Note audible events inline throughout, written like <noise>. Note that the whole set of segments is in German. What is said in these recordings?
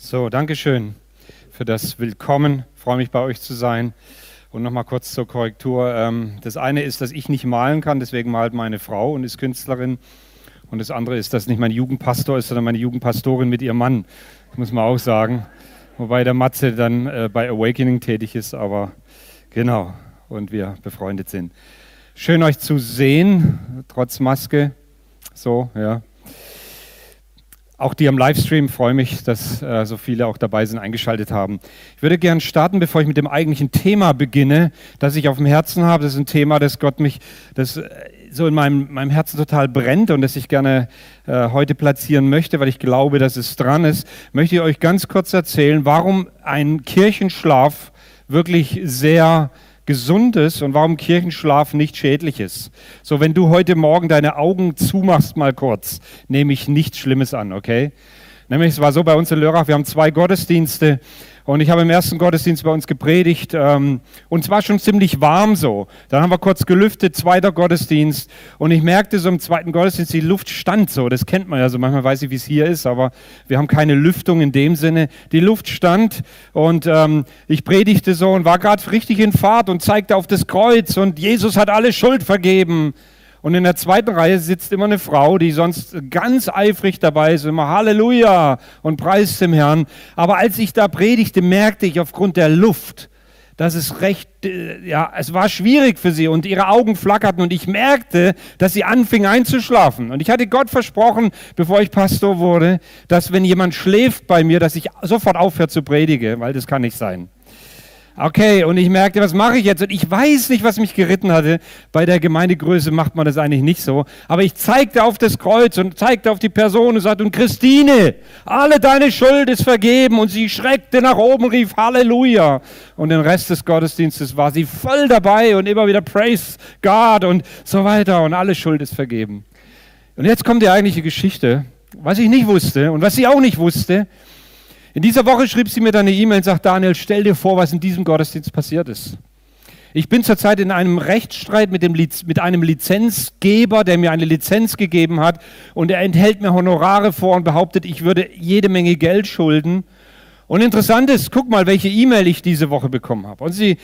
So, Dankeschön für das Willkommen. Ich freue mich bei euch zu sein. Und nochmal kurz zur Korrektur. Ähm, das eine ist, dass ich nicht malen kann, deswegen malt meine Frau und ist Künstlerin. Und das andere ist, dass nicht mein Jugendpastor ist, sondern meine Jugendpastorin mit ihrem Mann. Das muss man auch sagen. Wobei der Matze dann äh, bei Awakening tätig ist, aber genau. Und wir befreundet sind. Schön euch zu sehen, trotz Maske. So, ja. Auch die am Livestream freue mich, dass äh, so viele auch dabei sind, eingeschaltet haben. Ich würde gerne starten, bevor ich mit dem eigentlichen Thema beginne, das ich auf dem Herzen habe. Das ist ein Thema, das Gott mich, das äh, so in meinem, meinem Herzen total brennt und das ich gerne äh, heute platzieren möchte, weil ich glaube, dass es dran ist. Möchte ich euch ganz kurz erzählen, warum ein Kirchenschlaf wirklich sehr gesund ist und warum Kirchenschlaf nicht schädlich ist. So, wenn du heute Morgen deine Augen zumachst mal kurz, nehme ich nichts Schlimmes an, okay? Nämlich, es war so bei uns in Lörrach, wir haben zwei Gottesdienste und ich habe im ersten Gottesdienst bei uns gepredigt ähm, und es war schon ziemlich warm so. Dann haben wir kurz gelüftet, zweiter Gottesdienst und ich merkte so im zweiten Gottesdienst, die Luft stand so. Das kennt man ja so. Manchmal weiß ich, wie es hier ist, aber wir haben keine Lüftung in dem Sinne. Die Luft stand und ähm, ich predigte so und war gerade richtig in Fahrt und zeigte auf das Kreuz und Jesus hat alle Schuld vergeben. Und in der zweiten Reihe sitzt immer eine Frau, die sonst ganz eifrig dabei ist, immer Halleluja und preist dem Herrn. Aber als ich da predigte, merkte ich aufgrund der Luft, dass es recht, äh, ja, es war schwierig für sie und ihre Augen flackerten und ich merkte, dass sie anfing einzuschlafen. Und ich hatte Gott versprochen, bevor ich Pastor wurde, dass wenn jemand schläft bei mir, dass ich sofort aufhöre zu predigen, weil das kann nicht sein. Okay, und ich merkte, was mache ich jetzt? Und ich weiß nicht, was mich geritten hatte. Bei der Gemeindegröße macht man das eigentlich nicht so. Aber ich zeigte auf das Kreuz und zeigte auf die Person und sagte, und Christine, alle deine Schuld ist vergeben. Und sie schreckte nach oben, rief Halleluja. Und den Rest des Gottesdienstes war sie voll dabei und immer wieder Praise God und so weiter. Und alle Schuld ist vergeben. Und jetzt kommt die eigentliche Geschichte. Was ich nicht wusste und was sie auch nicht wusste, in dieser Woche schrieb sie mir dann eine E-Mail und sagt, Daniel, stell dir vor, was in diesem Gottesdienst passiert ist. Ich bin zurzeit in einem Rechtsstreit mit, dem, mit einem Lizenzgeber, der mir eine Lizenz gegeben hat und er enthält mir Honorare vor und behauptet, ich würde jede Menge Geld schulden. Und interessant ist, guck mal, welche E-Mail ich diese Woche bekommen habe. Und sie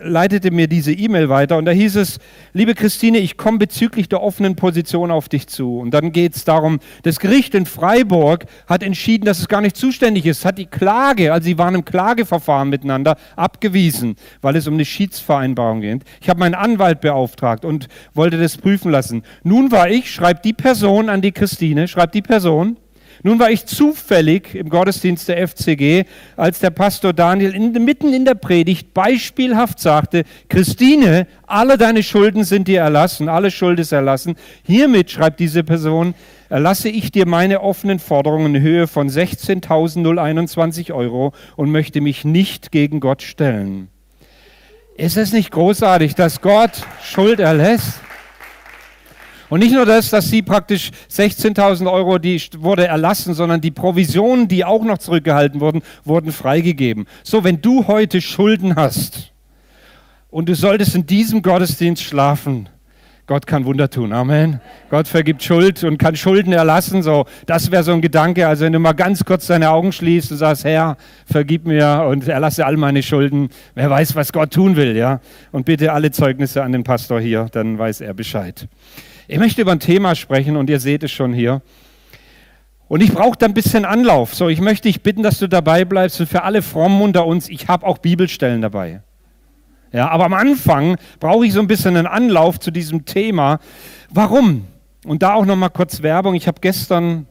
leitete mir diese E-Mail weiter und da hieß es, liebe Christine, ich komme bezüglich der offenen Position auf dich zu. Und dann geht es darum, das Gericht in Freiburg hat entschieden, dass es gar nicht zuständig ist, hat die Klage, also sie waren im Klageverfahren miteinander, abgewiesen, weil es um eine Schiedsvereinbarung geht. Ich habe meinen Anwalt beauftragt und wollte das prüfen lassen. Nun war ich, schreibt die Person an die Christine, schreibt die Person, nun war ich zufällig im Gottesdienst der FCG, als der Pastor Daniel in, mitten in der Predigt beispielhaft sagte, Christine, alle deine Schulden sind dir erlassen, alle Schuld ist erlassen. Hiermit, schreibt diese Person, erlasse ich dir meine offenen Forderungen in Höhe von 16.021 Euro und möchte mich nicht gegen Gott stellen. Ist es nicht großartig, dass Gott Schuld erlässt? Und nicht nur das, dass sie praktisch 16.000 Euro, die wurde erlassen, sondern die Provisionen, die auch noch zurückgehalten wurden, wurden freigegeben. So, wenn du heute Schulden hast und du solltest in diesem Gottesdienst schlafen, Gott kann Wunder tun. Amen. Gott vergibt Schuld und kann Schulden erlassen. So, das wäre so ein Gedanke. Also wenn du mal ganz kurz deine Augen schließt und sagst, Herr, vergib mir und erlasse all meine Schulden. Wer weiß, was Gott tun will, ja? Und bitte alle Zeugnisse an den Pastor hier, dann weiß er Bescheid. Ich möchte über ein Thema sprechen und ihr seht es schon hier. Und ich brauche da ein bisschen Anlauf. So, ich möchte dich bitten, dass du dabei bleibst. Und für alle Frommen unter uns, ich habe auch Bibelstellen dabei. Ja, aber am Anfang brauche ich so ein bisschen einen Anlauf zu diesem Thema. Warum? Und da auch noch mal kurz Werbung. Ich habe gestern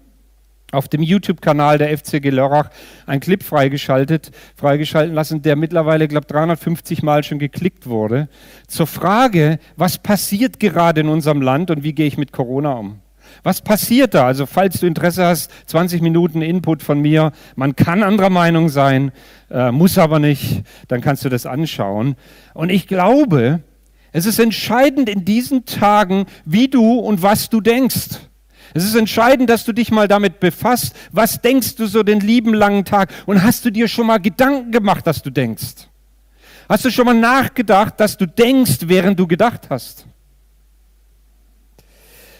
auf dem YouTube-Kanal der FCG Lörrach einen Clip freigeschaltet, freigeschalten lassen, der mittlerweile, glaube ich, 350 Mal schon geklickt wurde, zur Frage, was passiert gerade in unserem Land und wie gehe ich mit Corona um? Was passiert da? Also falls du Interesse hast, 20 Minuten Input von mir. Man kann anderer Meinung sein, äh, muss aber nicht. Dann kannst du das anschauen. Und ich glaube, es ist entscheidend in diesen Tagen, wie du und was du denkst. Es ist entscheidend, dass du dich mal damit befasst. Was denkst du so den lieben langen Tag? Und hast du dir schon mal Gedanken gemacht, dass du denkst? Hast du schon mal nachgedacht, dass du denkst, während du gedacht hast?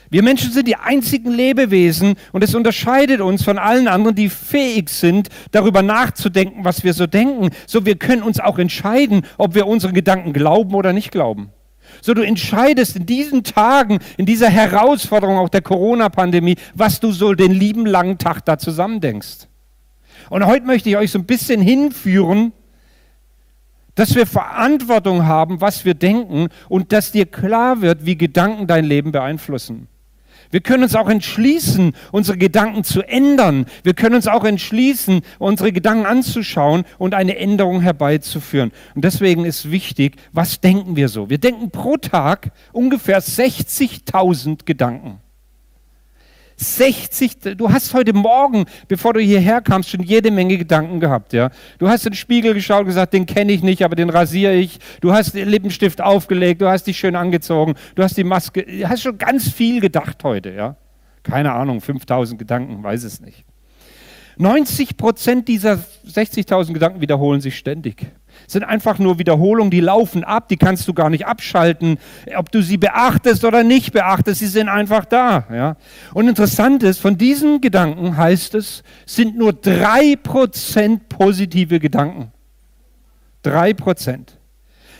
Wir Menschen sind die einzigen Lebewesen und es unterscheidet uns von allen anderen, die fähig sind, darüber nachzudenken, was wir so denken. So, wir können uns auch entscheiden, ob wir unsere Gedanken glauben oder nicht glauben. So, du entscheidest in diesen Tagen, in dieser Herausforderung auch der Corona-Pandemie, was du so den lieben langen Tag da zusammen denkst. Und heute möchte ich euch so ein bisschen hinführen, dass wir Verantwortung haben, was wir denken und dass dir klar wird, wie Gedanken dein Leben beeinflussen. Wir können uns auch entschließen, unsere Gedanken zu ändern. Wir können uns auch entschließen, unsere Gedanken anzuschauen und eine Änderung herbeizuführen. Und deswegen ist wichtig, was denken wir so? Wir denken pro Tag ungefähr 60.000 Gedanken. 60, du hast heute Morgen, bevor du hierher kamst, schon jede Menge Gedanken gehabt, ja. Du hast in den Spiegel geschaut und gesagt, den kenne ich nicht, aber den rasiere ich. Du hast den Lippenstift aufgelegt, du hast dich schön angezogen, du hast die Maske, du hast schon ganz viel gedacht heute, ja. Keine Ahnung, 5000 Gedanken, weiß es nicht. 90 Prozent dieser 60.000 Gedanken wiederholen sich ständig sind einfach nur Wiederholungen, die laufen ab, die kannst du gar nicht abschalten, ob du sie beachtest oder nicht beachtest, sie sind einfach da. Ja? Und interessant ist, von diesen Gedanken heißt es, sind nur drei Prozent positive Gedanken. Drei Prozent.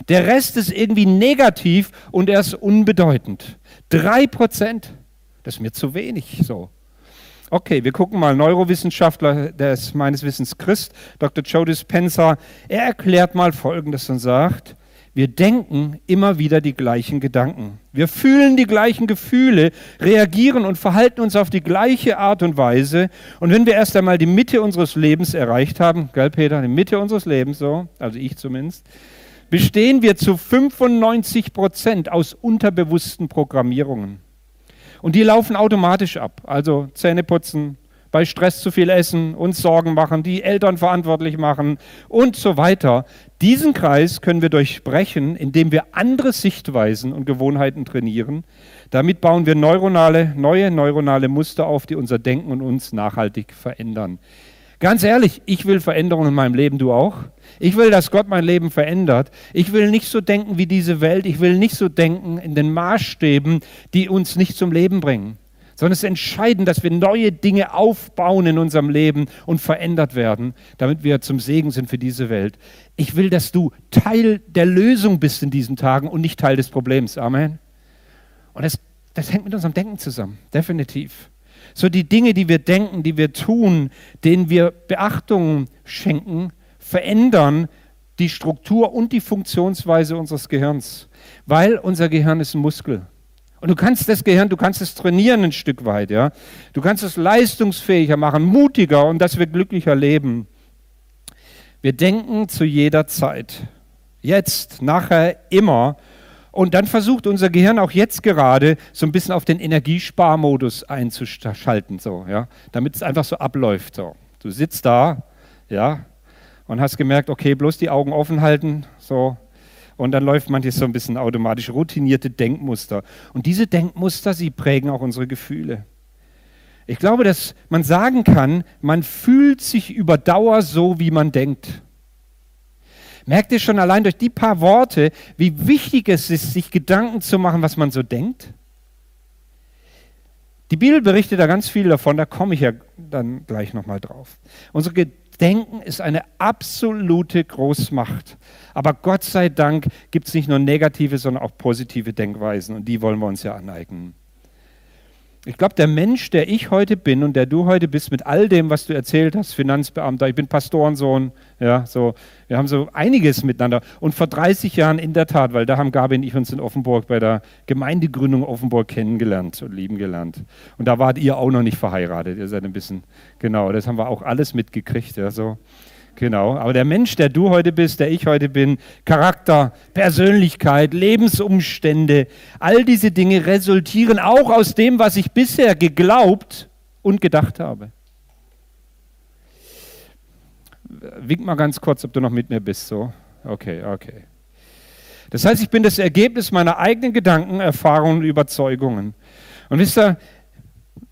Der Rest ist irgendwie negativ und er ist unbedeutend. Drei Prozent. Das ist mir zu wenig so. Okay, wir gucken mal. Neurowissenschaftler, der ist meines Wissens Christ, Dr. Joe Dispenza, er erklärt mal Folgendes und sagt, wir denken immer wieder die gleichen Gedanken. Wir fühlen die gleichen Gefühle, reagieren und verhalten uns auf die gleiche Art und Weise. Und wenn wir erst einmal die Mitte unseres Lebens erreicht haben, gell Peter, die Mitte unseres Lebens so, also ich zumindest, bestehen wir zu 95 Prozent aus unterbewussten Programmierungen. Und die laufen automatisch ab. Also Zähne putzen, bei Stress zu viel essen, uns Sorgen machen, die Eltern verantwortlich machen und so weiter. Diesen Kreis können wir durchbrechen, indem wir andere Sichtweisen und Gewohnheiten trainieren. Damit bauen wir neuronale, neue neuronale Muster auf, die unser Denken und uns nachhaltig verändern. Ganz ehrlich, ich will Veränderungen in meinem Leben, du auch. Ich will, dass Gott mein Leben verändert. Ich will nicht so denken wie diese Welt. Ich will nicht so denken in den Maßstäben, die uns nicht zum Leben bringen. Sondern es ist entscheidend, dass wir neue Dinge aufbauen in unserem Leben und verändert werden, damit wir zum Segen sind für diese Welt. Ich will, dass du Teil der Lösung bist in diesen Tagen und nicht Teil des Problems. Amen. Und das, das hängt mit unserem Denken zusammen, definitiv. So die Dinge, die wir denken, die wir tun, denen wir Beachtung schenken, verändern die Struktur und die Funktionsweise unseres Gehirns, weil unser Gehirn ist ein Muskel. Und du kannst das Gehirn, du kannst es trainieren ein Stück weit, ja. Du kannst es leistungsfähiger machen, mutiger und dass wir glücklicher leben. Wir denken zu jeder Zeit. Jetzt, nachher, immer und dann versucht unser Gehirn auch jetzt gerade so ein bisschen auf den Energiesparmodus einzuschalten, so, ja, damit es einfach so abläuft. So. Du sitzt da, ja, und hast gemerkt, okay, bloß die Augen offen halten, so, und dann läuft man jetzt so ein bisschen automatisch routinierte Denkmuster. Und diese Denkmuster, sie prägen auch unsere Gefühle. Ich glaube, dass man sagen kann, man fühlt sich über Dauer so, wie man denkt. Merkt ihr schon allein durch die paar Worte, wie wichtig es ist, sich Gedanken zu machen, was man so denkt? Die Bibel berichtet da ganz viel davon, da komme ich ja dann gleich nochmal drauf. Unsere Gedenken ist eine absolute Großmacht. Aber Gott sei Dank gibt es nicht nur negative, sondern auch positive Denkweisen und die wollen wir uns ja aneignen. Ich glaube, der Mensch, der ich heute bin und der du heute bist, mit all dem, was du erzählt hast, Finanzbeamter, ich bin Pastorensohn, ja, so, wir haben so einiges miteinander. Und vor 30 Jahren in der Tat, weil da haben Gabi und ich uns in Offenburg bei der Gemeindegründung Offenburg kennengelernt und lieben gelernt. Und da wart ihr auch noch nicht verheiratet, ihr seid ein bisschen, genau, das haben wir auch alles mitgekriegt, ja, so. Genau, aber der Mensch, der du heute bist, der ich heute bin, Charakter, Persönlichkeit, Lebensumstände, all diese Dinge resultieren auch aus dem, was ich bisher geglaubt und gedacht habe. Wink mal ganz kurz, ob du noch mit mir bist. So, okay, okay. Das heißt, ich bin das Ergebnis meiner eigenen Gedanken, Erfahrungen und Überzeugungen. Und wisst ihr,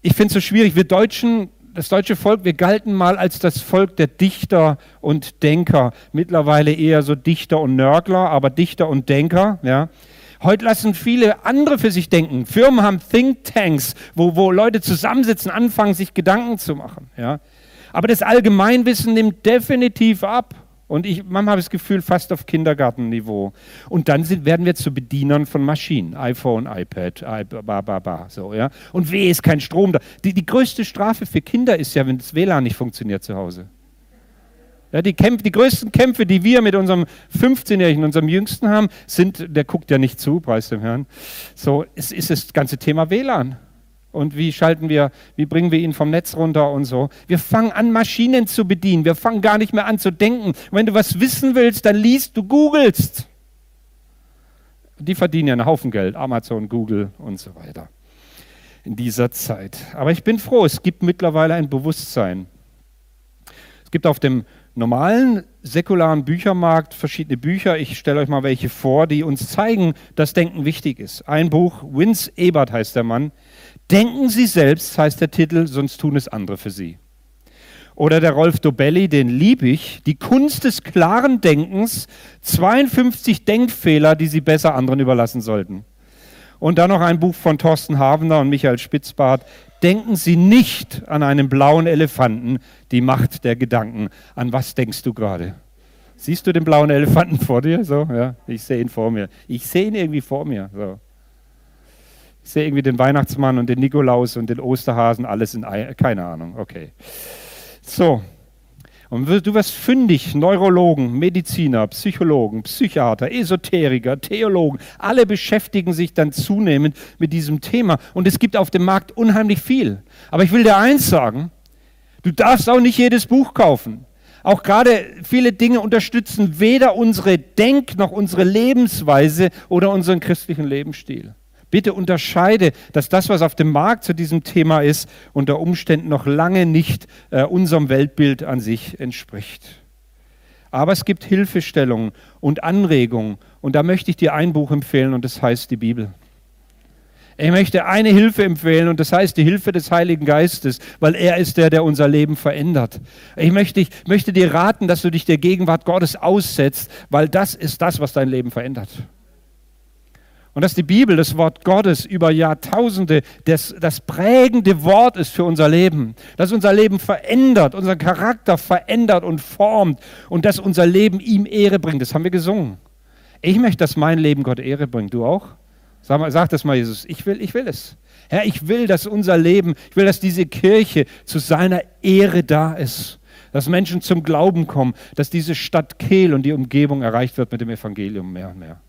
ich finde es so schwierig. Wir Deutschen das deutsche Volk, wir galten mal als das Volk der Dichter und Denker. Mittlerweile eher so Dichter und Nörgler, aber Dichter und Denker. Ja. Heute lassen viele andere für sich denken. Firmen haben Thinktanks, wo, wo Leute zusammensitzen, anfangen, sich Gedanken zu machen. Ja? Aber das Allgemeinwissen nimmt definitiv ab. Und ich, manchmal habe ich das Gefühl, fast auf Kindergartenniveau. Und dann sind, werden wir zu Bedienern von Maschinen. iPhone, iPad, ba, ba, ba, so, ja. Und weh, ist kein Strom da. Die, die größte Strafe für Kinder ist ja, wenn das WLAN nicht funktioniert zu Hause. Ja, die, Kämpfe, die größten Kämpfe, die wir mit unserem 15-Jährigen, unserem Jüngsten haben, sind, der guckt ja nicht zu, preis dem Herrn, so es ist das ganze Thema WLAN und wie schalten wir, wie bringen wir ihn vom Netz runter und so. Wir fangen an, Maschinen zu bedienen. Wir fangen gar nicht mehr an zu denken. Wenn du was wissen willst, dann liest, du googelst. Die verdienen ja einen Haufen Geld, Amazon, Google und so weiter. In dieser Zeit. Aber ich bin froh, es gibt mittlerweile ein Bewusstsein. Es gibt auf dem normalen säkularen Büchermarkt verschiedene Bücher. Ich stelle euch mal welche vor, die uns zeigen, dass Denken wichtig ist. Ein Buch, Vince Ebert heißt der Mann, Denken Sie selbst, heißt der Titel, sonst tun es andere für Sie. Oder der Rolf Dobelli, den liebe ich, die Kunst des klaren Denkens, 52 Denkfehler, die Sie besser anderen überlassen sollten. Und dann noch ein Buch von Thorsten Havener und Michael Spitzbart, Denken Sie nicht an einen blauen Elefanten, die Macht der Gedanken. An was denkst du gerade? Siehst du den blauen Elefanten vor dir? So, ja, ich sehe ihn vor mir. Ich sehe ihn irgendwie vor mir. So. Ich sehe irgendwie den Weihnachtsmann und den Nikolaus und den Osterhasen, alles in, keine Ahnung, okay. So, und du wirst fündig, Neurologen, Mediziner, Psychologen, Psychiater, Esoteriker, Theologen, alle beschäftigen sich dann zunehmend mit diesem Thema. Und es gibt auf dem Markt unheimlich viel. Aber ich will dir eins sagen, du darfst auch nicht jedes Buch kaufen. Auch gerade viele Dinge unterstützen weder unsere Denk- noch unsere Lebensweise oder unseren christlichen Lebensstil. Bitte unterscheide, dass das, was auf dem Markt zu diesem Thema ist, unter Umständen noch lange nicht äh, unserem Weltbild an sich entspricht. Aber es gibt Hilfestellungen und Anregungen. Und da möchte ich dir ein Buch empfehlen und das heißt die Bibel. Ich möchte eine Hilfe empfehlen und das heißt die Hilfe des Heiligen Geistes, weil er ist der, der unser Leben verändert. Ich möchte, ich möchte dir raten, dass du dich der Gegenwart Gottes aussetzt, weil das ist das, was dein Leben verändert. Und dass die Bibel, das Wort Gottes über Jahrtausende, das, das prägende Wort ist für unser Leben. Dass unser Leben verändert, unseren Charakter verändert und formt und dass unser Leben ihm Ehre bringt. Das haben wir gesungen. Ich möchte, dass mein Leben Gott Ehre bringt. Du auch? Sag, mal, sag das mal, Jesus. Ich will, ich will es. Herr, ich will, dass unser Leben, ich will, dass diese Kirche zu seiner Ehre da ist. Dass Menschen zum Glauben kommen, dass diese Stadt Kehl und die Umgebung erreicht wird mit dem Evangelium mehr und mehr.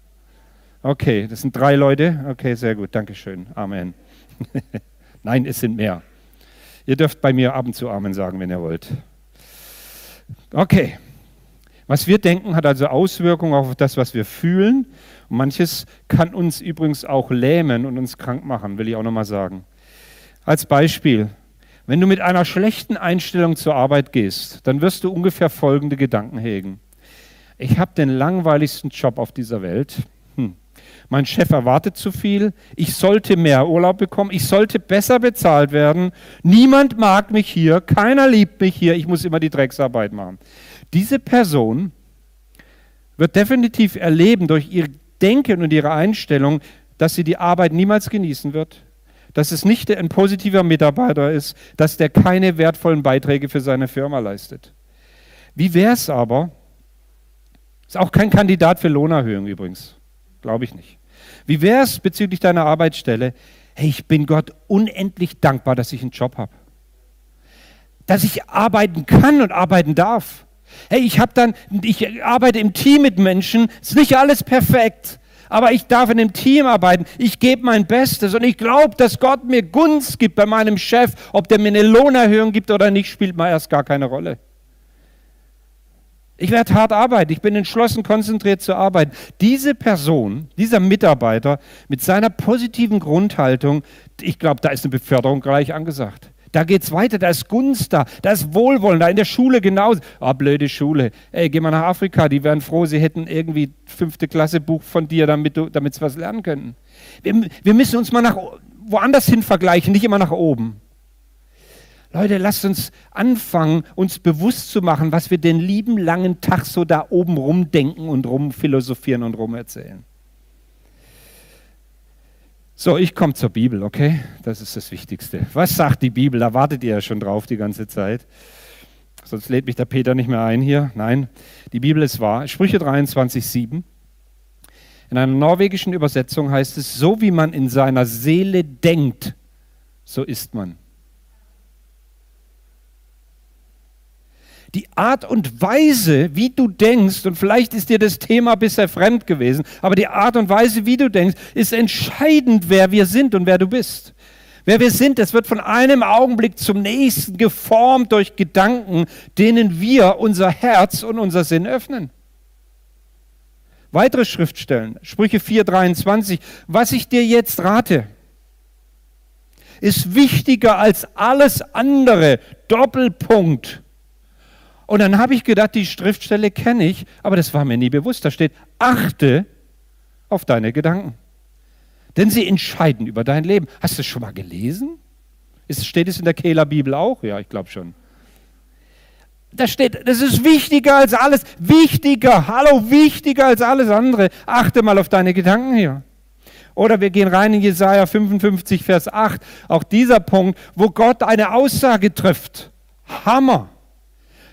Okay, das sind drei Leute. Okay, sehr gut, Dankeschön. Amen. <laughs> Nein, es sind mehr. Ihr dürft bei mir ab und zu Amen sagen, wenn ihr wollt. Okay. Was wir denken, hat also Auswirkungen auf das, was wir fühlen. Und manches kann uns übrigens auch lähmen und uns krank machen, will ich auch nochmal sagen. Als Beispiel, wenn du mit einer schlechten Einstellung zur Arbeit gehst, dann wirst du ungefähr folgende Gedanken hegen. Ich habe den langweiligsten Job auf dieser Welt mein Chef erwartet zu viel, ich sollte mehr Urlaub bekommen, ich sollte besser bezahlt werden, niemand mag mich hier, keiner liebt mich hier, ich muss immer die Drecksarbeit machen. Diese Person wird definitiv erleben durch ihr Denken und ihre Einstellung, dass sie die Arbeit niemals genießen wird, dass es nicht ein positiver Mitarbeiter ist, dass der keine wertvollen Beiträge für seine Firma leistet. Wie wäre es aber, ist auch kein Kandidat für Lohnerhöhung übrigens, glaube ich nicht. Wie wäre es bezüglich deiner Arbeitsstelle? Hey, ich bin Gott unendlich dankbar, dass ich einen Job habe. Dass ich arbeiten kann und arbeiten darf. Hey, ich habe dann, ich arbeite im Team mit Menschen, ist nicht alles perfekt, aber ich darf in einem Team arbeiten. Ich gebe mein Bestes und ich glaube, dass Gott mir Gunst gibt bei meinem Chef. Ob der mir eine Lohnerhöhung gibt oder nicht, spielt mal erst gar keine Rolle. Ich werde hart arbeiten, ich bin entschlossen, konzentriert zu arbeiten. Diese Person, dieser Mitarbeiter mit seiner positiven Grundhaltung, ich glaube, da ist eine Beförderung gleich angesagt. Da geht es weiter, da ist Gunst da, da ist Wohlwollen, da in der Schule genauso. Ah, blöde Schule. Ey, geh mal nach Afrika, die wären froh, sie hätten irgendwie fünfte Klasse Buch von dir, damit, sie was lernen können. Wir, wir müssen uns mal nach woanders hin vergleichen, nicht immer nach oben. Leute, lasst uns anfangen, uns bewusst zu machen, was wir den lieben langen Tag so da oben rumdenken und rumphilosophieren und rumerzählen. So, ich komme zur Bibel, okay? Das ist das Wichtigste. Was sagt die Bibel? Da wartet ihr ja schon drauf die ganze Zeit. Sonst lädt mich der Peter nicht mehr ein hier. Nein, die Bibel ist wahr. Sprüche 23, 7. In einer norwegischen Übersetzung heißt es, so wie man in seiner Seele denkt, so ist man. Die Art und Weise, wie du denkst, und vielleicht ist dir das Thema bisher fremd gewesen, aber die Art und Weise, wie du denkst, ist entscheidend, wer wir sind und wer du bist. Wer wir sind, das wird von einem Augenblick zum nächsten geformt durch Gedanken, denen wir unser Herz und unser Sinn öffnen. Weitere Schriftstellen, Sprüche 4:23, was ich dir jetzt rate, ist wichtiger als alles andere. Doppelpunkt. Und dann habe ich gedacht, die Schriftstelle kenne ich, aber das war mir nie bewusst. Da steht, achte auf deine Gedanken. Denn sie entscheiden über dein Leben. Hast du es schon mal gelesen? Ist, steht es in der Kehler Bibel auch? Ja, ich glaube schon. Da steht, das ist wichtiger als alles. Wichtiger, hallo, wichtiger als alles andere. Achte mal auf deine Gedanken hier. Oder wir gehen rein in Jesaja 55, Vers 8. Auch dieser Punkt, wo Gott eine Aussage trifft. Hammer.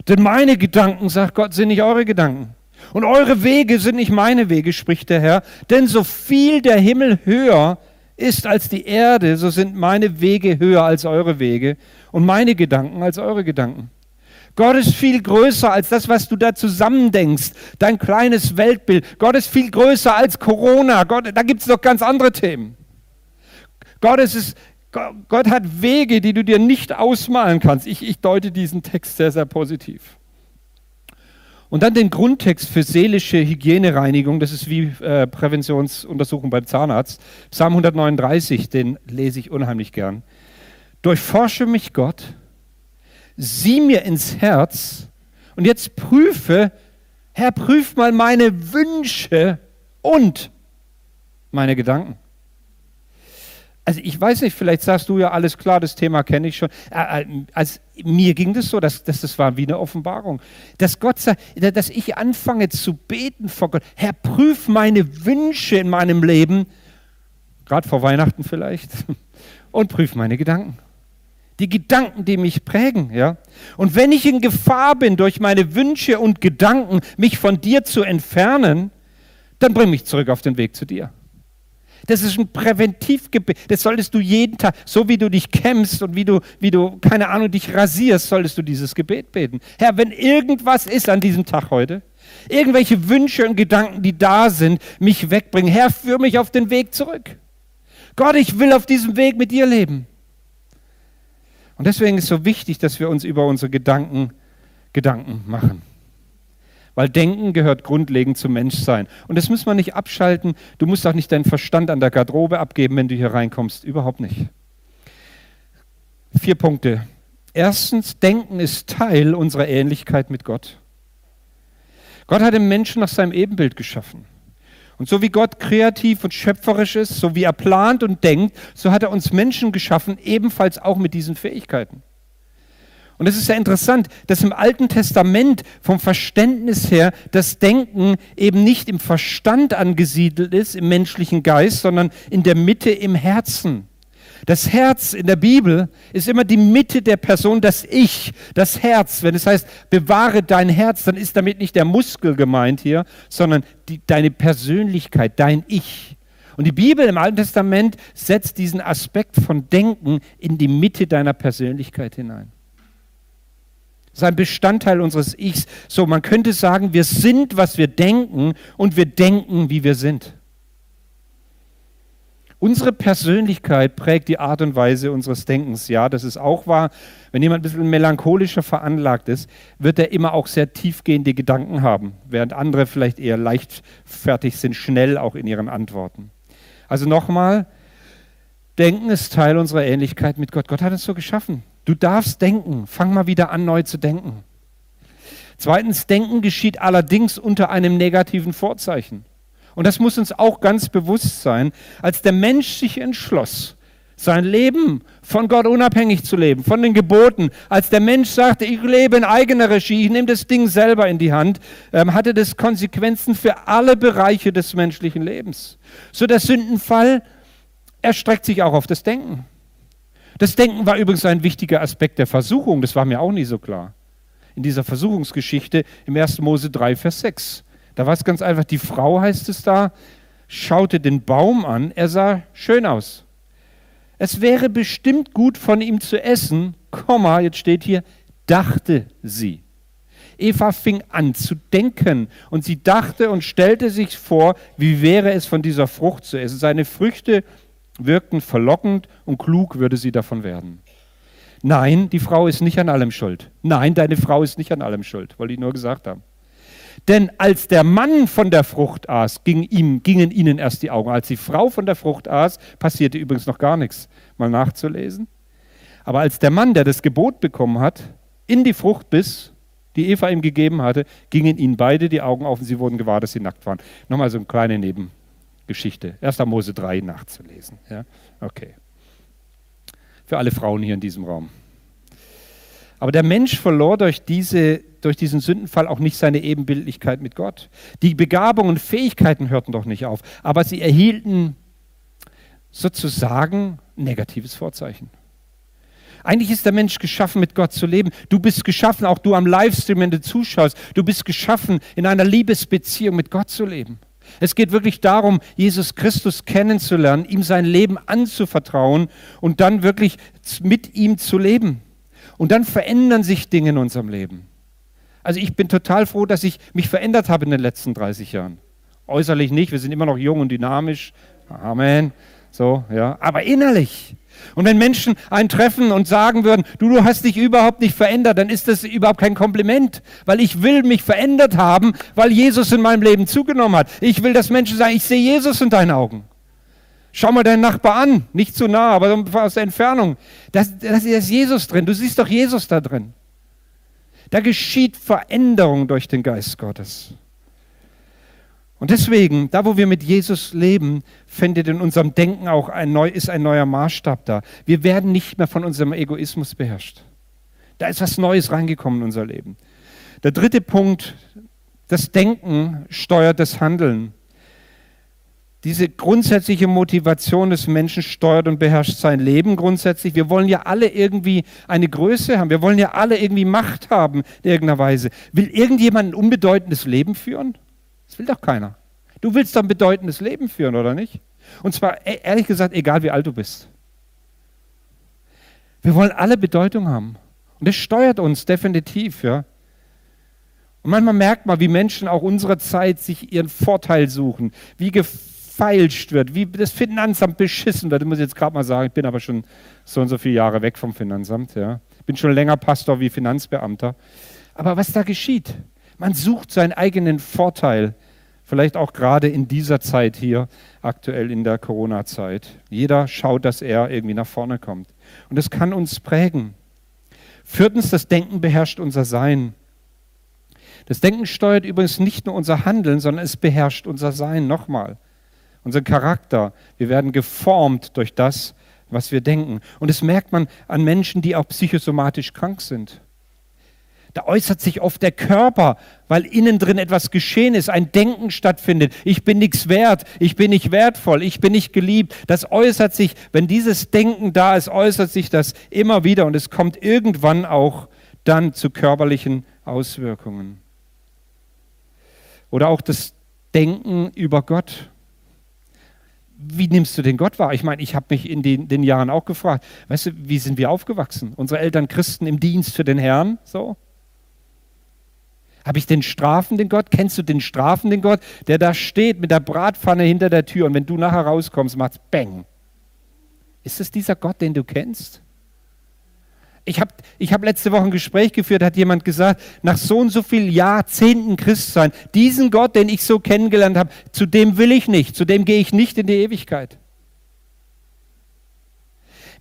Denn meine Gedanken, sagt Gott, sind nicht eure Gedanken. Und eure Wege sind nicht meine Wege, spricht der Herr. Denn so viel der Himmel höher ist als die Erde, so sind meine Wege höher als eure Wege und meine Gedanken als eure Gedanken. Gott ist viel größer als das, was du da zusammendenkst, dein kleines Weltbild. Gott ist viel größer als Corona. Gott, da gibt es noch ganz andere Themen. Gott, ist, Gott hat Wege, die du dir nicht ausmalen kannst. Ich, ich deute diesen Text sehr, sehr positiv. Und dann den Grundtext für seelische Hygienereinigung, das ist wie äh, Präventionsuntersuchung beim Zahnarzt. Psalm 139, den lese ich unheimlich gern. Durchforsche mich Gott, sieh mir ins Herz und jetzt prüfe, Herr, prüf mal meine Wünsche und meine Gedanken. Also ich weiß nicht, vielleicht sagst du ja, alles klar, das Thema kenne ich schon. Also mir ging das so, dass, dass das war wie eine Offenbarung. Dass Gott sagt, dass ich anfange zu beten vor Gott. Herr, prüf meine Wünsche in meinem Leben, gerade vor Weihnachten vielleicht, <laughs> und prüf meine Gedanken. Die Gedanken, die mich prägen, ja. Und wenn ich in Gefahr bin, durch meine Wünsche und Gedanken mich von dir zu entfernen, dann bring mich zurück auf den Weg zu dir. Das ist ein Präventivgebet. Das solltest du jeden Tag, so wie du dich kämmst und wie du, wie du, keine Ahnung, dich rasierst, solltest du dieses Gebet beten. Herr, wenn irgendwas ist an diesem Tag heute, irgendwelche Wünsche und Gedanken, die da sind, mich wegbringen, Herr, führ mich auf den Weg zurück. Gott, ich will auf diesem Weg mit dir leben. Und deswegen ist es so wichtig, dass wir uns über unsere Gedanken Gedanken machen. Weil Denken gehört grundlegend zum Menschsein. Und das muss man nicht abschalten. Du musst auch nicht deinen Verstand an der Garderobe abgeben, wenn du hier reinkommst. Überhaupt nicht. Vier Punkte. Erstens, Denken ist Teil unserer Ähnlichkeit mit Gott. Gott hat den Menschen nach seinem Ebenbild geschaffen. Und so wie Gott kreativ und schöpferisch ist, so wie er plant und denkt, so hat er uns Menschen geschaffen, ebenfalls auch mit diesen Fähigkeiten. Und es ist ja interessant, dass im Alten Testament vom Verständnis her das Denken eben nicht im Verstand angesiedelt ist, im menschlichen Geist, sondern in der Mitte im Herzen. Das Herz in der Bibel ist immer die Mitte der Person, das Ich, das Herz. Wenn es heißt, bewahre dein Herz, dann ist damit nicht der Muskel gemeint hier, sondern die, deine Persönlichkeit, dein Ich. Und die Bibel im Alten Testament setzt diesen Aspekt von Denken in die Mitte deiner Persönlichkeit hinein. Das ist ein Bestandteil unseres Ichs. So, man könnte sagen, wir sind, was wir denken und wir denken, wie wir sind. Unsere Persönlichkeit prägt die Art und Weise unseres Denkens. Ja, das ist auch wahr. Wenn jemand ein bisschen melancholischer veranlagt ist, wird er immer auch sehr tiefgehende Gedanken haben, während andere vielleicht eher leichtfertig sind, schnell auch in ihren Antworten. Also nochmal, Denken ist Teil unserer Ähnlichkeit mit Gott. Gott hat uns so geschaffen. Du darfst denken. Fang mal wieder an, neu zu denken. Zweitens, Denken geschieht allerdings unter einem negativen Vorzeichen. Und das muss uns auch ganz bewusst sein, als der Mensch sich entschloss, sein Leben von Gott unabhängig zu leben, von den Geboten. Als der Mensch sagte, ich lebe in eigener Regie, ich nehme das Ding selber in die Hand, ähm, hatte das Konsequenzen für alle Bereiche des menschlichen Lebens. So der Sündenfall erstreckt sich auch auf das Denken. Das Denken war übrigens ein wichtiger Aspekt der Versuchung, das war mir auch nie so klar. In dieser Versuchungsgeschichte im 1. Mose 3, Vers 6. Da war es ganz einfach, die Frau heißt es da, schaute den Baum an, er sah schön aus. Es wäre bestimmt gut von ihm zu essen, Komma, jetzt steht hier, dachte sie. Eva fing an zu denken und sie dachte und stellte sich vor, wie wäre es von dieser Frucht zu essen. Seine Früchte wirkten verlockend und klug würde sie davon werden. Nein, die Frau ist nicht an allem schuld. Nein, deine Frau ist nicht an allem schuld, wollte ich nur gesagt haben. Denn als der Mann von der Frucht aß, ging ihm, gingen ihnen erst die Augen. Als die Frau von der Frucht aß, passierte übrigens noch gar nichts. Mal nachzulesen. Aber als der Mann, der das Gebot bekommen hat, in die Frucht biss, die Eva ihm gegeben hatte, gingen ihnen beide die Augen auf und sie wurden gewahr, dass sie nackt waren. Nochmal so eine kleine Nebengeschichte. 1. Mose 3 nachzulesen. Ja? Okay. Für alle Frauen hier in diesem Raum. Aber der Mensch verlor durch, diese, durch diesen Sündenfall auch nicht seine Ebenbildlichkeit mit Gott. Die Begabungen und Fähigkeiten hörten doch nicht auf, aber sie erhielten sozusagen negatives Vorzeichen. Eigentlich ist der Mensch geschaffen, mit Gott zu leben. Du bist geschaffen, auch du am Livestream, wenn du zuschaust, du bist geschaffen, in einer Liebesbeziehung mit Gott zu leben. Es geht wirklich darum, Jesus Christus kennenzulernen, ihm sein Leben anzuvertrauen und dann wirklich mit ihm zu leben. Und dann verändern sich Dinge in unserem Leben. Also ich bin total froh, dass ich mich verändert habe in den letzten 30 Jahren. Äußerlich nicht, wir sind immer noch jung und dynamisch. Amen. So, ja. Aber innerlich. Und wenn Menschen einen treffen und sagen würden, du, du hast dich überhaupt nicht verändert, dann ist das überhaupt kein Kompliment, weil ich will mich verändert haben, weil Jesus in meinem Leben zugenommen hat. Ich will, dass Menschen sagen, ich sehe Jesus in deinen Augen. Schau mal deinen Nachbar an, nicht zu nah, aber aus der Entfernung. Da das ist Jesus drin, du siehst doch Jesus da drin. Da geschieht Veränderung durch den Geist Gottes. Und deswegen, da wo wir mit Jesus leben, findet in unserem Denken auch ein neu, ist ein neuer Maßstab da. Wir werden nicht mehr von unserem Egoismus beherrscht. Da ist was Neues reingekommen in unser Leben. Der dritte Punkt, das Denken steuert das Handeln. Diese grundsätzliche Motivation des Menschen steuert und beherrscht sein Leben grundsätzlich. Wir wollen ja alle irgendwie eine Größe haben. Wir wollen ja alle irgendwie Macht haben in irgendeiner Weise. Will irgendjemand ein unbedeutendes Leben führen? Das will doch keiner. Du willst doch ein bedeutendes Leben führen, oder nicht? Und zwar, e, ehrlich gesagt, egal wie alt du bist. Wir wollen alle Bedeutung haben. Und das steuert uns definitiv, ja. Und manchmal merkt man, wie Menschen auch unserer Zeit sich ihren Vorteil suchen, wie gefeilscht wird, wie das Finanzamt beschissen wird. Ich muss jetzt gerade mal sagen, ich bin aber schon so und so viele Jahre weg vom Finanzamt, ja. Ich bin schon länger Pastor wie Finanzbeamter. Aber was da geschieht, man sucht seinen eigenen Vorteil Vielleicht auch gerade in dieser Zeit hier, aktuell in der Corona-Zeit. Jeder schaut, dass er irgendwie nach vorne kommt. Und das kann uns prägen. Viertens, das Denken beherrscht unser Sein. Das Denken steuert übrigens nicht nur unser Handeln, sondern es beherrscht unser Sein nochmal. Unser Charakter. Wir werden geformt durch das, was wir denken. Und das merkt man an Menschen, die auch psychosomatisch krank sind. Da äußert sich oft der Körper, weil innen drin etwas geschehen ist, ein Denken stattfindet. Ich bin nichts wert, ich bin nicht wertvoll, ich bin nicht geliebt. Das äußert sich, wenn dieses Denken da ist, äußert sich das immer wieder und es kommt irgendwann auch dann zu körperlichen Auswirkungen. Oder auch das Denken über Gott. Wie nimmst du den Gott wahr? Ich meine, ich habe mich in den, den, Jahren auch gefragt, weißt du, wie sind wir aufgewachsen? Unsere Eltern Christen im Dienst für den Herrn, so. Habe ich den strafenden Gott? Kennst du den strafenden Gott, der da steht mit der Bratpfanne hinter der Tür und wenn du nachher rauskommst, macht's Bang. Ist es dieser Gott, den du kennst? Ich habe ich hab letzte Woche ein Gespräch geführt, hat jemand gesagt, nach so und so vielen Jahrzehnten Christsein, diesen Gott, den ich so kennengelernt habe, zu dem will ich nicht, zu dem gehe ich nicht in die Ewigkeit.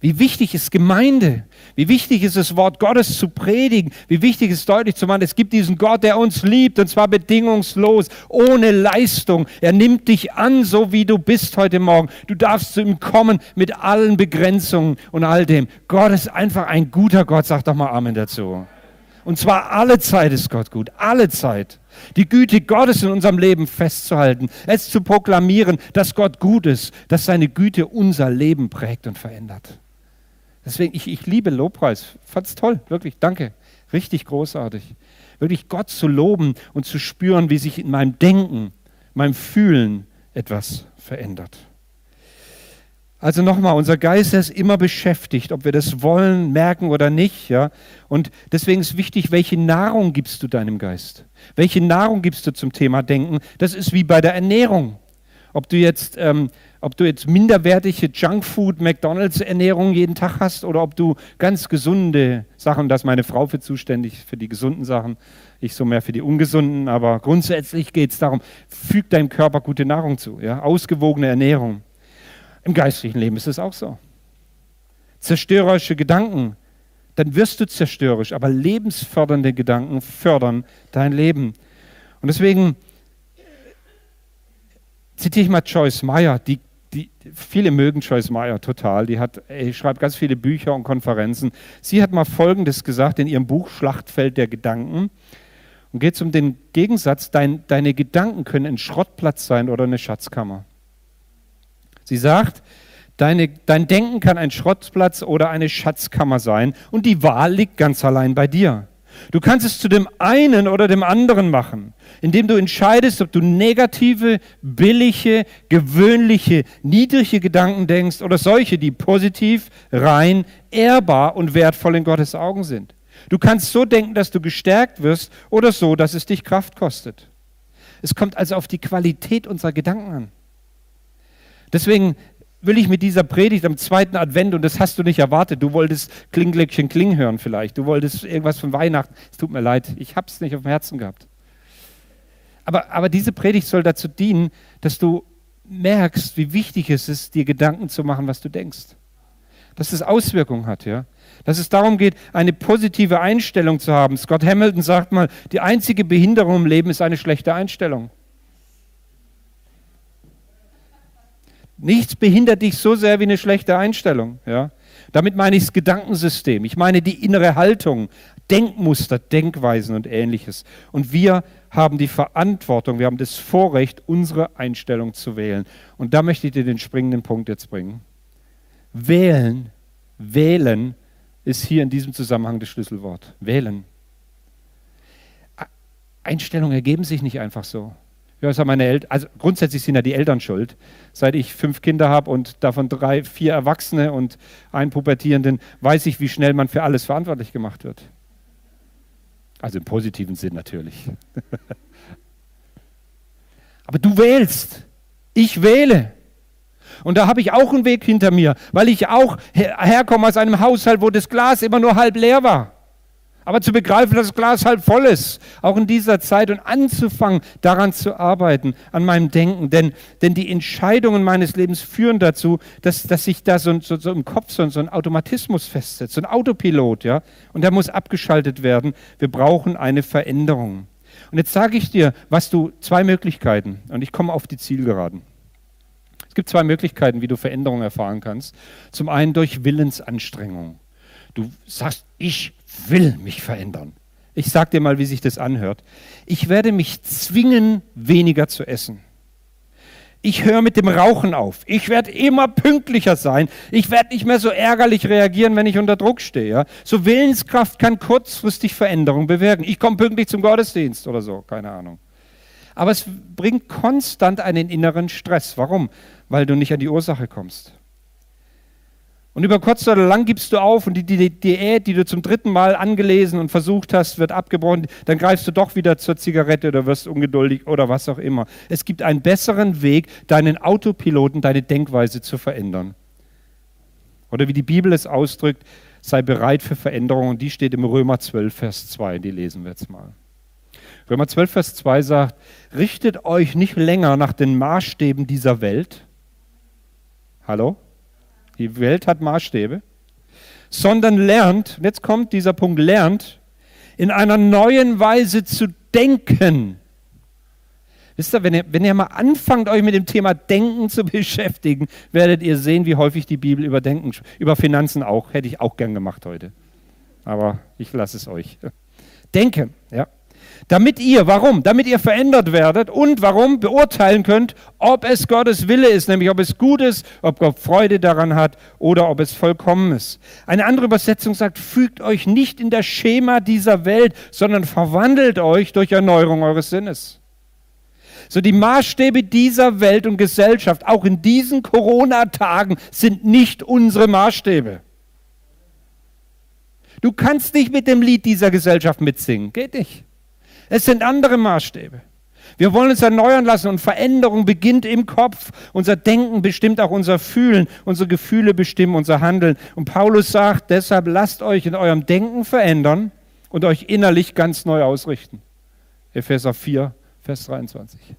Wie wichtig ist Gemeinde? Wie wichtig ist es, Wort Gottes zu predigen? Wie wichtig ist deutlich zu machen, es gibt diesen Gott, der uns liebt und zwar bedingungslos, ohne Leistung. Er nimmt dich an, so wie du bist heute Morgen. Du darfst zu ihm kommen mit allen Begrenzungen und all dem. Gott ist einfach ein guter Gott. Sag doch mal Amen dazu. Und zwar alle Zeit ist Gott gut, alle Zeit. Die Güte Gottes in unserem Leben festzuhalten, es zu proklamieren, dass Gott gut ist, dass seine Güte unser Leben prägt und verändert. Deswegen, ich, ich liebe Lobpreis. Fand's toll, wirklich, danke. Richtig großartig. Wirklich Gott zu loben und zu spüren, wie sich in meinem Denken, meinem Fühlen etwas verändert. Also nochmal, unser Geist ist immer beschäftigt, ob wir das wollen, merken oder nicht. Ja? Und deswegen ist wichtig, welche Nahrung gibst du deinem Geist? Welche Nahrung gibst du zum Thema Denken? Das ist wie bei der Ernährung. Ob du jetzt, ähm, ob du jetzt minderwertige Junkfood, McDonalds-Ernährung jeden Tag hast oder ob du ganz gesunde Sachen, da ist meine Frau für zuständig, für die gesunden Sachen, ich so mehr für die ungesunden, aber grundsätzlich geht es darum, füg deinem Körper gute Nahrung zu, ja? ausgewogene Ernährung. Im geistlichen Leben ist es auch so. Zerstörerische Gedanken, dann wirst du zerstörerisch, aber lebensfördernde Gedanken fördern dein Leben. Und deswegen zitiere ich mal Joyce Meyer, die, die, viele mögen Joyce Meyer total, die hat, ey, schreibt ganz viele Bücher und Konferenzen. Sie hat mal Folgendes gesagt in ihrem Buch Schlachtfeld der Gedanken. Und geht es um den Gegensatz, dein, deine Gedanken können ein Schrottplatz sein oder eine Schatzkammer. Sie sagt, deine, dein Denken kann ein Schrottplatz oder eine Schatzkammer sein und die Wahl liegt ganz allein bei dir. Du kannst es zu dem einen oder dem anderen machen, indem du entscheidest, ob du negative, billige, gewöhnliche, niedrige Gedanken denkst oder solche, die positiv, rein, ehrbar und wertvoll in Gottes Augen sind. Du kannst so denken, dass du gestärkt wirst oder so, dass es dich Kraft kostet. Es kommt also auf die Qualität unserer Gedanken an. Deswegen will ich mit dieser Predigt am zweiten Advent, und das hast du nicht erwartet, du wolltest Klingglöckchen Kling hören vielleicht, du wolltest irgendwas von Weihnachten, es tut mir leid, ich habe es nicht auf dem Herzen gehabt. Aber, aber diese Predigt soll dazu dienen, dass du merkst, wie wichtig es ist, dir Gedanken zu machen, was du denkst. Dass es Auswirkungen hat, ja. Dass es darum geht, eine positive Einstellung zu haben. Scott Hamilton sagt mal, die einzige Behinderung im Leben ist eine schlechte Einstellung. Nichts behindert dich so sehr wie eine schlechte Einstellung. Ja? Damit meine ich das Gedankensystem. Ich meine die innere Haltung, Denkmuster, Denkweisen und ähnliches. Und wir haben die Verantwortung, wir haben das Vorrecht, unsere Einstellung zu wählen. Und da möchte ich dir den springenden Punkt jetzt bringen. Wählen, wählen ist hier in diesem Zusammenhang das Schlüsselwort. Wählen. Einstellungen ergeben sich nicht einfach so. Ja, das meine Eltern, also grundsätzlich sind ja die Eltern schuld. Seit ich fünf Kinder habe und davon drei, vier Erwachsene und einen Pubertierenden, weiß ich, wie schnell man für alles verantwortlich gemacht wird. Also im positiven Sinn natürlich. <laughs> Aber du wählst. Ich wähle. Und da habe ich auch einen Weg hinter mir, weil ich auch herkomme aus einem Haushalt, wo das Glas immer nur halb leer war. Aber zu begreifen, dass das Glas halb voll ist, auch in dieser Zeit und anzufangen, daran zu arbeiten, an meinem Denken. Denn, denn die Entscheidungen meines Lebens führen dazu, dass, dass sich da so, so, so im Kopf so, so ein Automatismus festsetzt, so ein Autopilot, ja. Und der muss abgeschaltet werden. Wir brauchen eine Veränderung. Und jetzt sage ich dir, was du, zwei Möglichkeiten, und ich komme auf die Zielgeraden. Es gibt zwei Möglichkeiten, wie du Veränderungen erfahren kannst. Zum einen durch Willensanstrengung. Du sagst, ich will mich verändern. Ich sage dir mal, wie sich das anhört. Ich werde mich zwingen, weniger zu essen. Ich höre mit dem Rauchen auf. Ich werde immer pünktlicher sein. Ich werde nicht mehr so ärgerlich reagieren, wenn ich unter Druck stehe. So Willenskraft kann kurzfristig Veränderungen bewirken. Ich komme pünktlich zum Gottesdienst oder so, keine Ahnung. Aber es bringt konstant einen inneren Stress. Warum? Weil du nicht an die Ursache kommst. Und über kurz oder lang gibst du auf und die, die, die Diät, die du zum dritten Mal angelesen und versucht hast, wird abgebrochen. Dann greifst du doch wieder zur Zigarette oder wirst ungeduldig oder was auch immer. Es gibt einen besseren Weg, deinen Autopiloten, deine Denkweise zu verändern. Oder wie die Bibel es ausdrückt, sei bereit für Veränderungen. Die steht im Römer 12, Vers 2. Die lesen wir jetzt mal. Römer 12, Vers 2 sagt, richtet euch nicht länger nach den Maßstäben dieser Welt. Hallo? Die Welt hat Maßstäbe, sondern lernt, jetzt kommt dieser Punkt, lernt, in einer neuen Weise zu denken. Wisst ihr, wenn ihr, wenn ihr mal anfangt, euch mit dem Thema Denken zu <laughs> beschäftigen, werdet ihr sehen, wie häufig die Bibel über Denken, über Finanzen auch, hätte ich auch gern gemacht heute. Aber ich lasse es euch. <laughs> Denken, ja. Damit ihr, warum? Damit ihr verändert werdet und warum beurteilen könnt, ob es Gottes Wille ist, nämlich ob es gut ist, ob Gott Freude daran hat oder ob es vollkommen ist. Eine andere Übersetzung sagt, fügt euch nicht in das Schema dieser Welt, sondern verwandelt euch durch Erneuerung eures Sinnes. So die Maßstäbe dieser Welt und Gesellschaft, auch in diesen Corona-Tagen, sind nicht unsere Maßstäbe. Du kannst nicht mit dem Lied dieser Gesellschaft mitsingen. Geht nicht. Es sind andere Maßstäbe. Wir wollen uns erneuern lassen und Veränderung beginnt im Kopf. Unser Denken bestimmt auch unser Fühlen, unsere Gefühle bestimmen unser Handeln. Und Paulus sagt, deshalb lasst euch in eurem Denken verändern und euch innerlich ganz neu ausrichten. Epheser 4, Vers 23.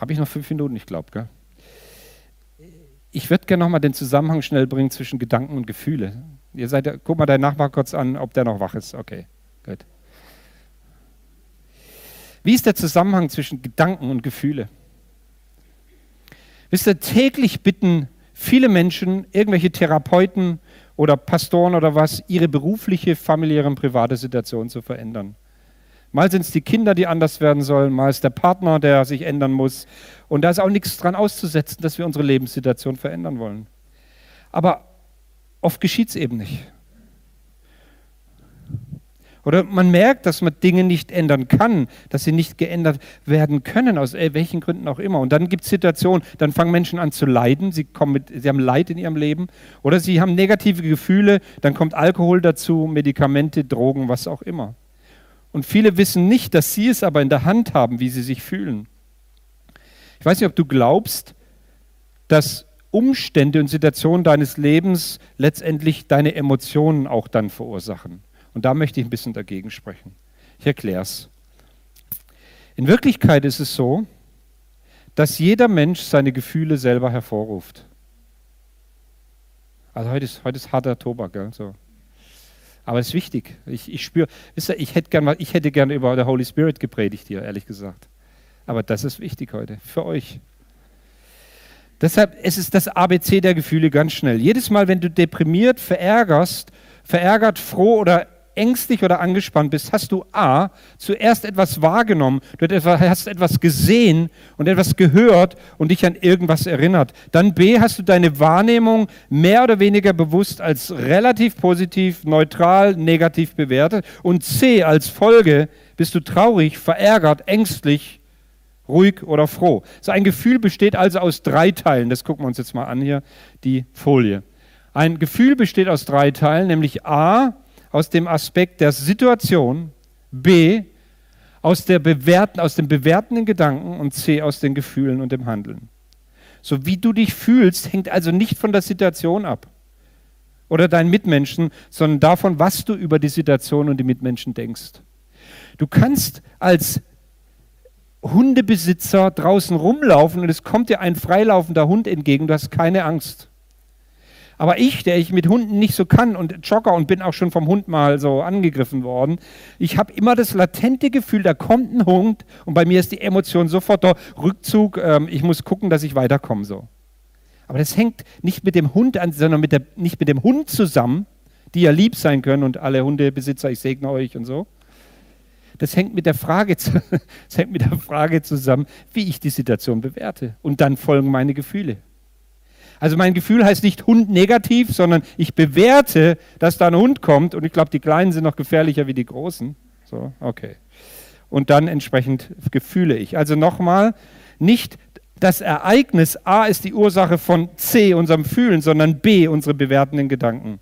Habe ich noch fünf Minuten, ich glaube, gell? Ich würde gerne nochmal den Zusammenhang schnell bringen zwischen Gedanken und Gefühle. Ihr seid, guck mal deinen Nachbar kurz an, ob der noch wach ist. Okay, gut. Wie ist der Zusammenhang zwischen Gedanken und Gefühle? Wisst ihr, täglich bitten viele Menschen, irgendwelche Therapeuten oder Pastoren oder was, ihre berufliche, familiäre und private Situation zu verändern. Mal sind es die Kinder, die anders werden sollen, mal ist der Partner, der sich ändern muss. Und da ist auch nichts dran auszusetzen, dass wir unsere Lebenssituation verändern wollen. Aber oft geschieht es eben nicht. Oder man merkt, dass man Dinge nicht ändern kann, dass sie nicht geändert werden können, aus welchen Gründen auch immer. Und dann gibt es Situationen, dann fangen Menschen an zu leiden, sie, kommen mit, sie haben Leid in ihrem Leben oder sie haben negative Gefühle, dann kommt Alkohol dazu, Medikamente, Drogen, was auch immer. Und viele wissen nicht, dass sie es aber in der Hand haben, wie sie sich fühlen. Ich weiß nicht, ob du glaubst, dass Umstände und Situationen deines Lebens letztendlich deine Emotionen auch dann verursachen. Und da möchte ich ein bisschen dagegen sprechen. Ich erkläre es. In Wirklichkeit ist es so, dass jeder Mensch seine Gefühle selber hervorruft. Also heute ist, heute ist harter Tobak. Gell? So. Aber es ist wichtig. Ich, ich spüre, ich hätte gerne ich hätte gern über den Holy Spirit gepredigt hier, ehrlich gesagt. Aber das ist wichtig heute, für euch. Deshalb es ist das ABC der Gefühle ganz schnell. Jedes Mal, wenn du deprimiert, verärgerst, verärgert, froh oder ängstlich oder angespannt bist, hast du A, zuerst etwas wahrgenommen, du hast etwas gesehen und etwas gehört und dich an irgendwas erinnert. Dann B, hast du deine Wahrnehmung mehr oder weniger bewusst als relativ positiv, neutral, negativ bewertet. Und C, als Folge bist du traurig, verärgert, ängstlich, ruhig oder froh. So ein Gefühl besteht also aus drei Teilen. Das gucken wir uns jetzt mal an hier, die Folie. Ein Gefühl besteht aus drei Teilen, nämlich A, aus dem Aspekt der Situation, B aus, der bewerten, aus dem bewertenden Gedanken und C aus den Gefühlen und dem Handeln. So wie du dich fühlst, hängt also nicht von der Situation ab oder deinen Mitmenschen, sondern davon, was du über die Situation und die Mitmenschen denkst. Du kannst als Hundebesitzer draußen rumlaufen und es kommt dir ein freilaufender Hund entgegen, du hast keine Angst. Aber ich, der ich mit Hunden nicht so kann und Jogger und bin auch schon vom Hund mal so angegriffen worden, ich habe immer das latente Gefühl, da kommt ein Hund und bei mir ist die Emotion sofort da, Rückzug, ähm, ich muss gucken, dass ich weiterkomme so. Aber das hängt nicht mit dem Hund an, sondern mit der, nicht mit dem Hund zusammen, die ja lieb sein können und alle Hundebesitzer, ich segne euch und so. Das hängt mit der Frage, <laughs> das hängt mit der Frage zusammen, wie ich die Situation bewerte. Und dann folgen meine Gefühle. Also mein Gefühl heißt nicht Hund negativ, sondern ich bewerte, dass da ein Hund kommt und ich glaube, die Kleinen sind noch gefährlicher wie die Großen. So, okay. Und dann entsprechend gefühle ich. Also nochmal, nicht das Ereignis A ist die Ursache von C, unserem Fühlen, sondern B, unsere bewertenden Gedanken.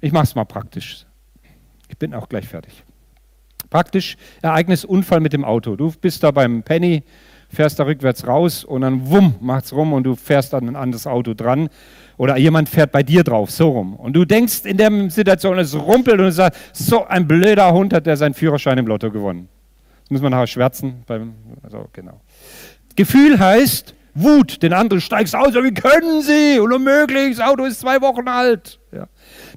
Ich mache es mal praktisch. Ich bin auch gleich fertig. Praktisch Ereignis Unfall mit dem Auto. Du bist da beim Penny, fährst da rückwärts raus und dann wumm, macht's rum und du fährst an ein anderes Auto dran. Oder jemand fährt bei dir drauf, so rum. Und du denkst in der Situation, es rumpelt und du sagst, so ein blöder Hund hat der seinen Führerschein im Lotto gewonnen. Das müssen wir nachher schwärzen. Beim, also, genau. Gefühl heißt, Wut, den anderen steigst aus, wie können Sie? Unmöglich, das Auto ist zwei Wochen alt. Ja.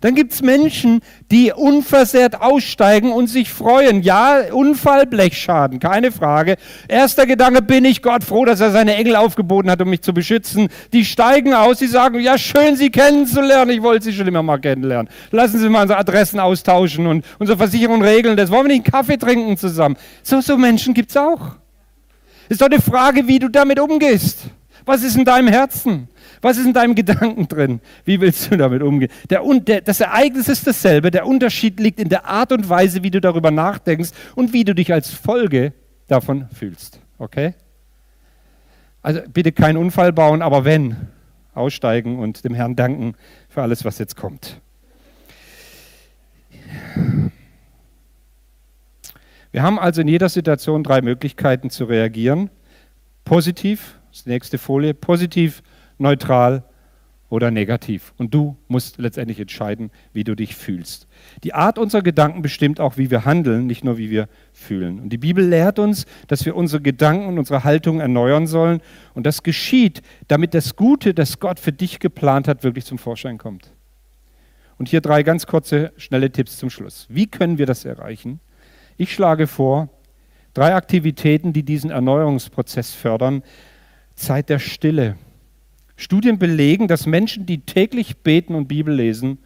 Dann gibt es Menschen, die unversehrt aussteigen und sich freuen. Ja, Unfall, Blechschaden, keine Frage. Erster Gedanke, bin ich Gott froh, dass er seine Engel aufgeboten hat, um mich zu beschützen. Die steigen aus, sie sagen, ja, schön, Sie kennenzulernen. Ich wollte Sie schon immer mal kennenlernen. Lassen Sie mal unsere Adressen austauschen und unsere Versicherung regeln. Das wollen wir nicht einen Kaffee trinken zusammen. So, so Menschen gibt es auch. Ist doch eine Frage, wie du damit umgehst. Was ist in deinem Herzen? Was ist in deinem Gedanken drin? Wie willst du damit umgehen? Der, der, das Ereignis ist dasselbe. Der Unterschied liegt in der Art und Weise, wie du darüber nachdenkst und wie du dich als Folge davon fühlst. Okay? Also bitte keinen Unfall bauen, aber wenn, aussteigen und dem Herrn danken für alles, was jetzt kommt. Wir haben also in jeder Situation drei Möglichkeiten zu reagieren. Positiv, das nächste Folie, positiv, neutral oder negativ. Und du musst letztendlich entscheiden, wie du dich fühlst. Die Art unserer Gedanken bestimmt auch, wie wir handeln, nicht nur wie wir fühlen. Und die Bibel lehrt uns, dass wir unsere Gedanken und unsere Haltung erneuern sollen. Und das geschieht, damit das Gute, das Gott für dich geplant hat, wirklich zum Vorschein kommt. Und hier drei ganz kurze, schnelle Tipps zum Schluss. Wie können wir das erreichen? Ich schlage vor, drei Aktivitäten, die diesen Erneuerungsprozess fördern. Zeit der Stille. Studien belegen, dass Menschen, die täglich beten und Bibel lesen,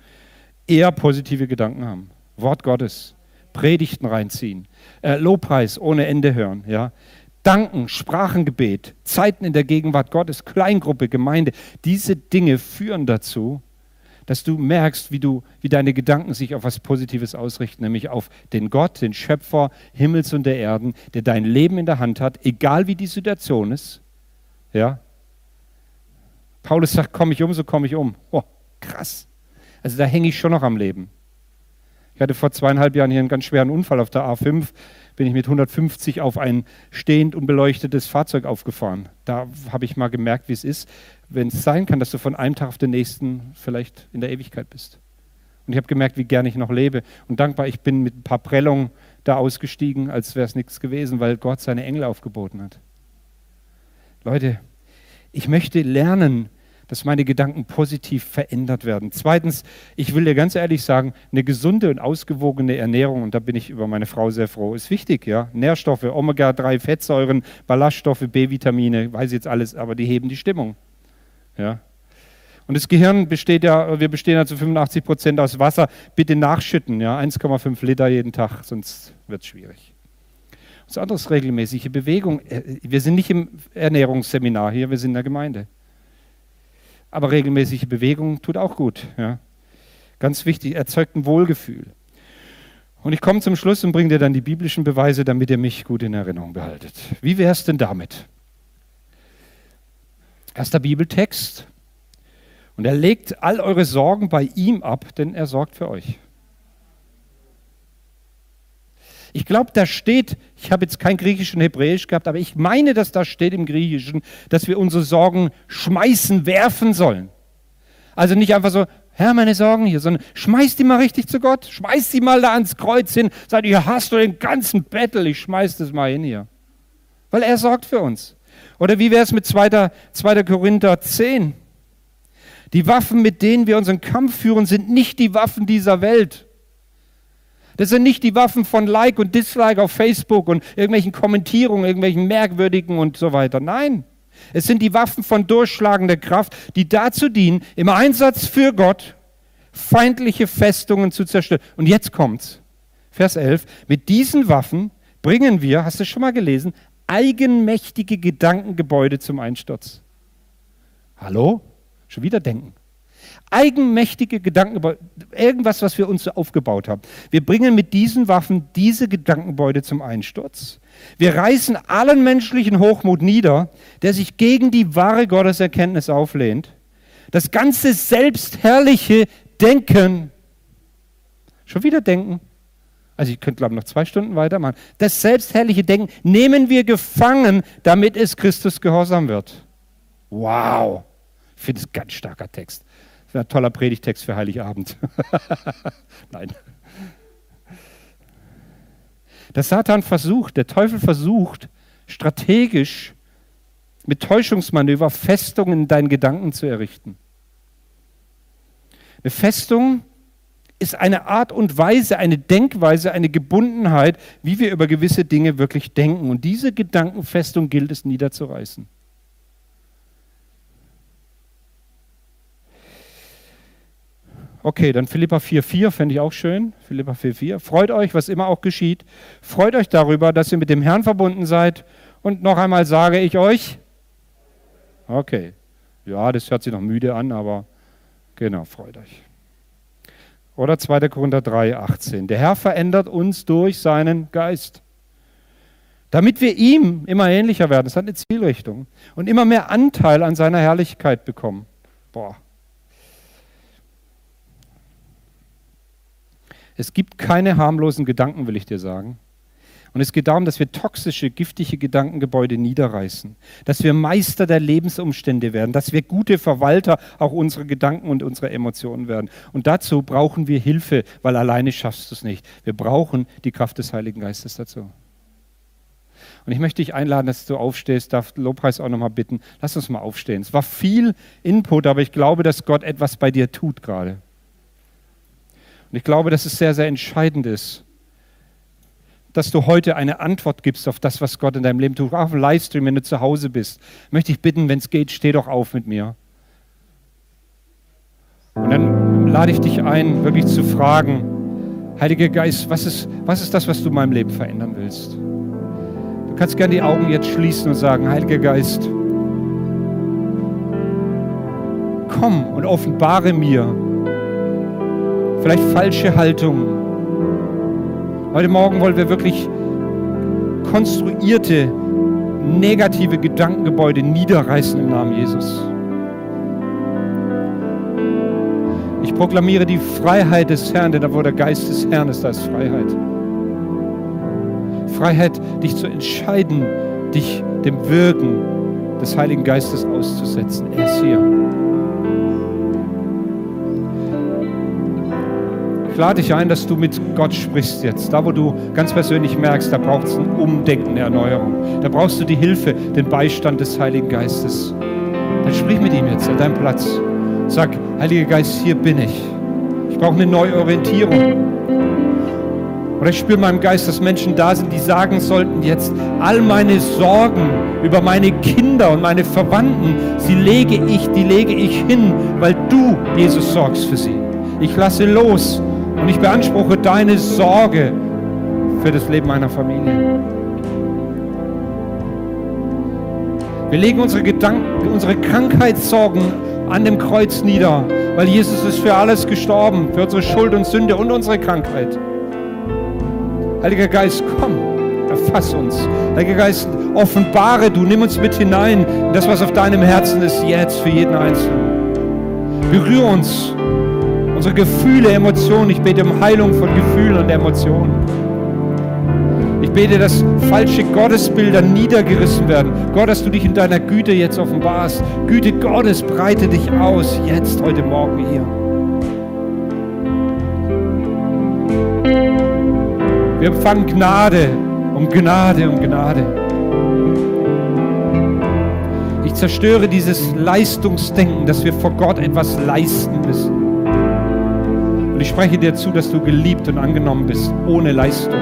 eher positive Gedanken haben. Wort Gottes, Predigten reinziehen, äh, Lobpreis ohne Ende hören, ja. Danken, Sprachengebet, Zeiten in der Gegenwart Gottes, Kleingruppe, Gemeinde. Diese Dinge führen dazu, dass du merkst, wie, du, wie deine Gedanken sich auf was Positives ausrichten, nämlich auf den Gott, den Schöpfer Himmels und der Erden, der dein Leben in der Hand hat, egal wie die Situation ist. Ja? Paulus sagt, komme ich um, so komme ich um. Oh, krass. Also da hänge ich schon noch am Leben. Ich hatte vor zweieinhalb Jahren hier einen ganz schweren Unfall auf der A5. Bin ich mit 150 auf ein stehend unbeleuchtetes Fahrzeug aufgefahren. Da habe ich mal gemerkt, wie es ist, wenn es sein kann, dass du von einem Tag auf den nächsten vielleicht in der Ewigkeit bist. Und ich habe gemerkt, wie gern ich noch lebe. Und dankbar, ich bin mit ein paar Prellungen da ausgestiegen, als wäre es nichts gewesen, weil Gott seine Engel aufgeboten hat. Leute, ich möchte lernen, dass meine Gedanken positiv verändert werden. Zweitens, ich will dir ganz ehrlich sagen, eine gesunde und ausgewogene Ernährung, und da bin ich über meine Frau sehr froh, ist wichtig. Ja? Nährstoffe, Omega-3-Fettsäuren, Ballaststoffe, B-Vitamine, weiß ich jetzt alles, aber die heben die Stimmung. Ja? Und das Gehirn besteht ja, wir bestehen ja zu 85 Prozent aus Wasser. Bitte nachschütten, ja, 1,5 Liter jeden Tag, sonst wird es schwierig. Das andere ist regelmäßige Bewegung. Äh, wir sind nicht im Ernährungsseminar hier, wir sind in der Gemeinde. Aber regelmäßige Bewegung tut auch gut. Ja. Ganz wichtig, erzeugt ein Wohlgefühl. Und ich komme zum Schluss und bringe dir dann die biblischen Beweise, damit ihr mich gut in Erinnerung behaltet. Wie wäre es denn damit? Erster Bibeltext. Und er legt all eure Sorgen bei ihm ab, denn er sorgt für euch. Ich glaube, da steht, ich habe jetzt kein Griechisch und Hebräisch gehabt, aber ich meine, dass da steht im Griechischen, dass wir unsere Sorgen schmeißen, werfen sollen. Also nicht einfach so, Herr, meine Sorgen hier, sondern schmeiß die mal richtig zu Gott, schmeiß die mal da ans Kreuz hin, sag, hier hast du den ganzen Bettel, ich schmeiß das mal hin hier. Weil er sorgt für uns. Oder wie wäre es mit 2. 2. Korinther 10? Die Waffen, mit denen wir unseren Kampf führen, sind nicht die Waffen dieser Welt. Das sind nicht die Waffen von Like und Dislike auf Facebook und irgendwelchen Kommentierungen, irgendwelchen merkwürdigen und so weiter. Nein, es sind die Waffen von durchschlagender Kraft, die dazu dienen, im Einsatz für Gott feindliche Festungen zu zerstören. Und jetzt kommt's. Vers 11. Mit diesen Waffen bringen wir, hast du schon mal gelesen, eigenmächtige Gedankengebäude zum Einsturz. Hallo? Schon wieder denken eigenmächtige Gedanken, irgendwas, was wir uns so aufgebaut haben. Wir bringen mit diesen Waffen diese Gedankenbeute zum Einsturz. Wir reißen allen menschlichen Hochmut nieder, der sich gegen die wahre Gotteserkenntnis auflehnt. Das ganze selbstherrliche Denken, schon wieder denken, also ich könnte, glaube ich, noch zwei Stunden weitermachen. Das selbstherrliche Denken nehmen wir gefangen, damit es Christus gehorsam wird. Wow. Ich finde es ein ganz starker Text wäre ein toller Predigtext für Heiligabend. <laughs> Nein. Der Satan versucht, der Teufel versucht, strategisch mit Täuschungsmanöver Festungen in deinen Gedanken zu errichten. Eine Festung ist eine Art und Weise, eine Denkweise, eine Gebundenheit, wie wir über gewisse Dinge wirklich denken. Und diese Gedankenfestung gilt es niederzureißen. Okay, dann Philippa 4,4 fände ich auch schön. Philippa 4,4. Freut euch, was immer auch geschieht. Freut euch darüber, dass ihr mit dem Herrn verbunden seid. Und noch einmal sage ich euch. Okay. Ja, das hört sich noch müde an, aber genau, freut euch. Oder 2. Korinther 3, 18. Der Herr verändert uns durch seinen Geist. Damit wir ihm immer ähnlicher werden. Das hat eine Zielrichtung. Und immer mehr Anteil an seiner Herrlichkeit bekommen. Boah. Es gibt keine harmlosen Gedanken, will ich dir sagen. Und es geht darum, dass wir toxische, giftige Gedankengebäude niederreißen, dass wir Meister der Lebensumstände werden, dass wir gute Verwalter auch unserer Gedanken und unserer Emotionen werden. Und dazu brauchen wir Hilfe, weil alleine schaffst du es nicht. Wir brauchen die Kraft des Heiligen Geistes dazu. Und ich möchte dich einladen, dass du aufstehst, darf Lobpreis auch nochmal bitten. Lass uns mal aufstehen. Es war viel Input, aber ich glaube, dass Gott etwas bei dir tut gerade. Und ich glaube, dass es sehr, sehr entscheidend ist, dass du heute eine Antwort gibst auf das, was Gott in deinem Leben tut. Auch im Livestream, wenn du zu Hause bist, möchte ich bitten, wenn es geht, steh doch auf mit mir. Und dann lade ich dich ein, wirklich zu fragen, Heiliger Geist, was ist, was ist das, was du in meinem Leben verändern willst? Du kannst gerne die Augen jetzt schließen und sagen, Heiliger Geist, komm und offenbare mir, vielleicht falsche Haltungen. Heute Morgen wollen wir wirklich konstruierte, negative Gedankengebäude niederreißen im Namen Jesus. Ich proklamiere die Freiheit des Herrn, denn da wo der Geist des Herrn ist, da ist Freiheit. Freiheit, dich zu entscheiden, dich dem Wirken des Heiligen Geistes auszusetzen. Er ist hier. Ich lade dich ein, dass du mit Gott sprichst jetzt. Da, wo du ganz persönlich merkst, da braucht es ein Umdenken, eine Erneuerung. Da brauchst du die Hilfe, den Beistand des Heiligen Geistes. Dann sprich mit ihm jetzt an deinem Platz. Sag, Heiliger Geist, hier bin ich. Ich brauche eine neue Orientierung. Oder ich spüre in meinem Geist, dass Menschen da sind, die sagen sollten jetzt, all meine Sorgen über meine Kinder und meine Verwandten, sie lege ich, die lege ich hin, weil du, Jesus, sorgst für sie. Ich lasse los und ich beanspruche deine Sorge für das Leben meiner Familie. Wir legen unsere Gedanken, unsere Krankheitssorgen an dem Kreuz nieder, weil Jesus ist für alles gestorben, für unsere Schuld und Sünde und unsere Krankheit. Heiliger Geist, komm, erfass uns. Heiliger Geist, offenbare du, nimm uns mit hinein in das, was auf deinem Herzen ist, jetzt für jeden Einzelnen. Berühre uns unsere Gefühle, Emotionen. Ich bete um Heilung von Gefühlen und Emotionen. Ich bete, dass falsche Gottesbilder niedergerissen werden. Gott, dass du dich in deiner Güte jetzt offenbarst. Güte Gottes, breite dich aus, jetzt, heute Morgen hier. Wir empfangen Gnade um Gnade um Gnade. Ich zerstöre dieses Leistungsdenken, dass wir vor Gott etwas leisten müssen. Und ich spreche dir zu, dass du geliebt und angenommen bist, ohne Leistung.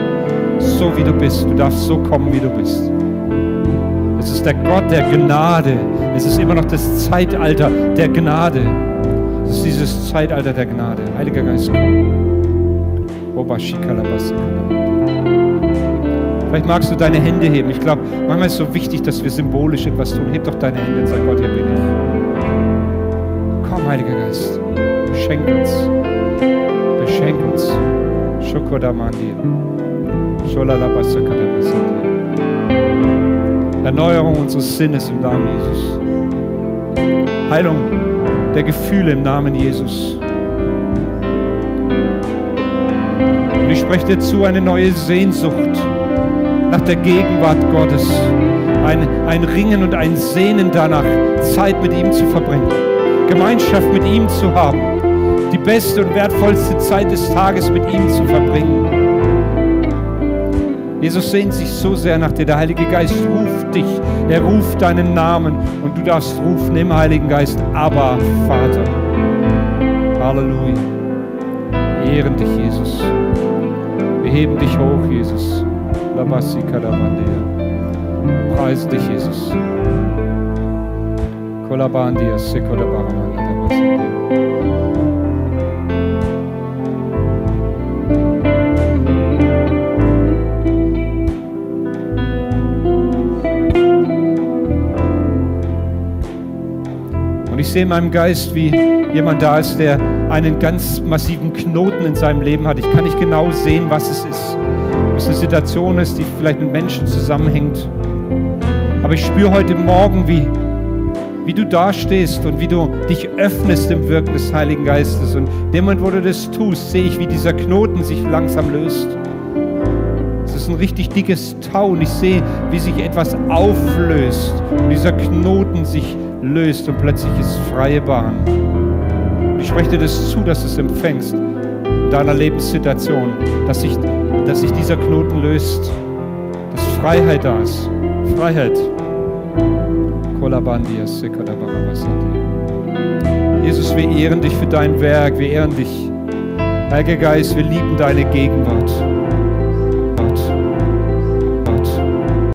So wie du bist. Du darfst so kommen, wie du bist. Es ist der Gott der Gnade. Es ist immer noch das Zeitalter der Gnade. Es ist dieses Zeitalter der Gnade. Heiliger Geist, komm. Vielleicht magst du deine Hände heben. Ich glaube, manchmal ist es so wichtig, dass wir symbolisch etwas tun. Heb doch deine Hände und sag Gott, hier bin ich. Komm, Heiliger Geist, schenk uns. Beschenk uns. Shokodamandi. Erneuerung unseres Sinnes im Namen Jesus. Heilung der Gefühle im Namen Jesus. Und ich spreche dir zu eine neue Sehnsucht nach der Gegenwart Gottes. Ein, ein Ringen und ein Sehnen danach, Zeit mit ihm zu verbringen. Gemeinschaft mit ihm zu haben die beste und wertvollste Zeit des Tages mit ihm zu verbringen. Jesus sehnt sich so sehr nach dir. Der Heilige Geist ruft dich. Er ruft deinen Namen und du darfst rufen im Heiligen Geist. Aber Vater. Halleluja. Wir ehren dich, Jesus. Wir heben dich hoch, Jesus. Preisen dich, Jesus. Kolabandia, Sekodabaramanda, ich sehe in meinem Geist, wie jemand da ist, der einen ganz massiven Knoten in seinem Leben hat. Ich kann nicht genau sehen, was es ist. Ob es eine Situation ist, die vielleicht mit Menschen zusammenhängt. Aber ich spüre heute Morgen, wie, wie du dastehst und wie du dich öffnest im Wirken des Heiligen Geistes. Und dem Moment, wo du das tust, sehe ich, wie dieser Knoten sich langsam löst. Es ist ein richtig dickes Tau und ich sehe, wie sich etwas auflöst und dieser Knoten sich löst und plötzlich ist freie Bahn. Ich spreche dir das zu, dass du es empfängst in deiner Lebenssituation, dass sich, dass sich dieser Knoten löst, dass Freiheit da ist. Freiheit. Jesus, wir ehren dich für dein Werk, wir ehren dich. Heiliger Geist, wir lieben deine Gegenwart.